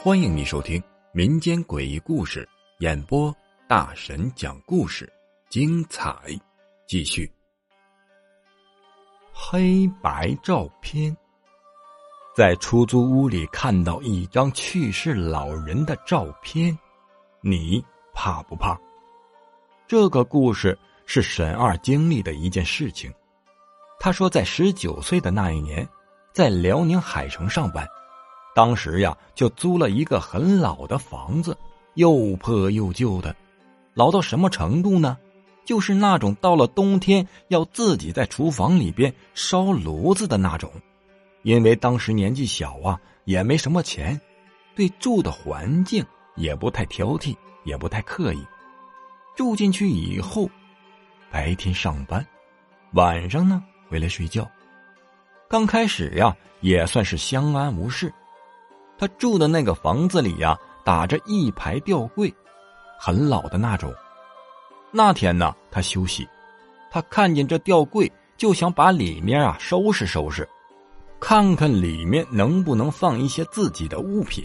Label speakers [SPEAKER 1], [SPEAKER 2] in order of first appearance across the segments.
[SPEAKER 1] 欢迎你收听民间诡异故事演播，大神讲故事，精彩继续。黑白照片，在出租屋里看到一张去世老人的照片，你怕不怕？这个故事是沈二经历的一件事情。他说，在十九岁的那一年，在辽宁海城上班。当时呀，就租了一个很老的房子，又破又旧的，老到什么程度呢？就是那种到了冬天要自己在厨房里边烧炉子的那种。因为当时年纪小啊，也没什么钱，对住的环境也不太挑剔，也不太刻意。住进去以后，白天上班，晚上呢回来睡觉。刚开始呀，也算是相安无事。他住的那个房子里呀，打着一排吊柜，很老的那种。那天呢，他休息，他看见这吊柜，就想把里面啊收拾收拾，看看里面能不能放一些自己的物品。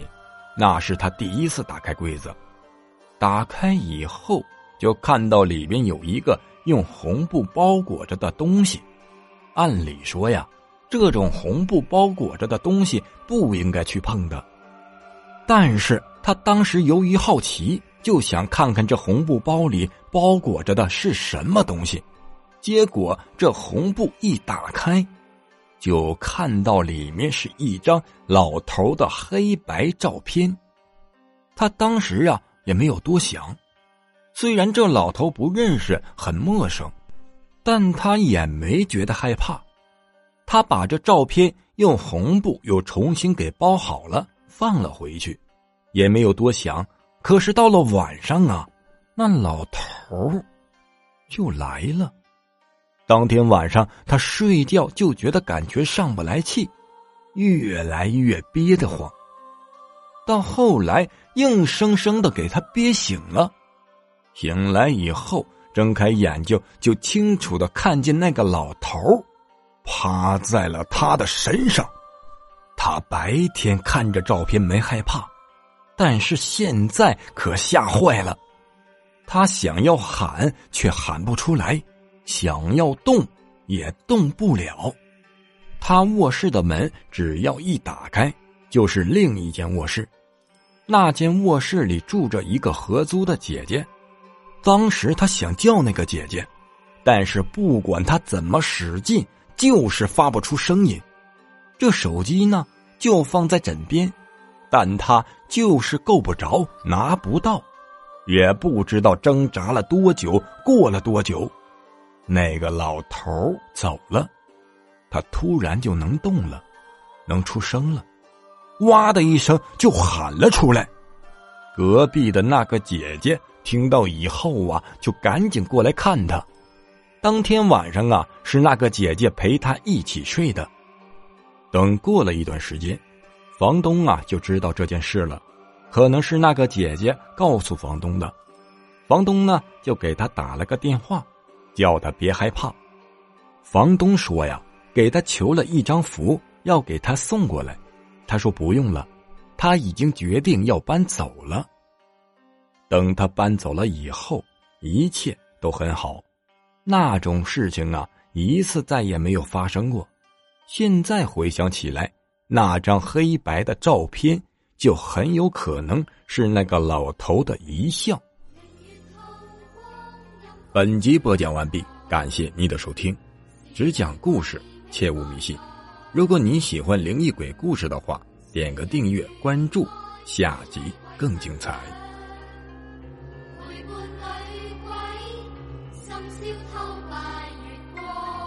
[SPEAKER 1] 那是他第一次打开柜子，打开以后就看到里面有一个用红布包裹着的东西。按理说呀。这种红布包裹着的东西不应该去碰的，但是他当时由于好奇，就想看看这红布包里包裹着的是什么东西。结果这红布一打开，就看到里面是一张老头的黑白照片。他当时啊也没有多想，虽然这老头不认识，很陌生，但他也没觉得害怕。他把这照片用红布又重新给包好了，放了回去，也没有多想。可是到了晚上啊，那老头就来了。当天晚上他睡觉就觉得感觉上不来气，越来越憋得慌。到后来硬生生的给他憋醒了。醒来以后睁开眼睛，就清楚的看见那个老头趴在了他的身上，他白天看着照片没害怕，但是现在可吓坏了。他想要喊却喊不出来，想要动也动不了。他卧室的门只要一打开，就是另一间卧室。那间卧室里住着一个合租的姐姐。当时他想叫那个姐姐，但是不管他怎么使劲。就是发不出声音，这手机呢就放在枕边，但他就是够不着，拿不到，也不知道挣扎了多久，过了多久，那个老头走了，他突然就能动了，能出声了，哇的一声就喊了出来。隔壁的那个姐姐听到以后啊，就赶紧过来看他。当天晚上啊，是那个姐姐陪他一起睡的。等过了一段时间，房东啊就知道这件事了，可能是那个姐姐告诉房东的。房东呢就给他打了个电话，叫他别害怕。房东说呀，给他求了一张符，要给他送过来。他说不用了，他已经决定要搬走了。等他搬走了以后，一切都很好。那种事情啊，一次再也没有发生过。现在回想起来，那张黑白的照片就很有可能是那个老头的遗像。本集播讲完毕，感谢你的收听。只讲故事，切勿迷信。如果你喜欢灵异鬼故事的话，点个订阅关注，下集更精彩。
[SPEAKER 2] 深宵偷拜月光。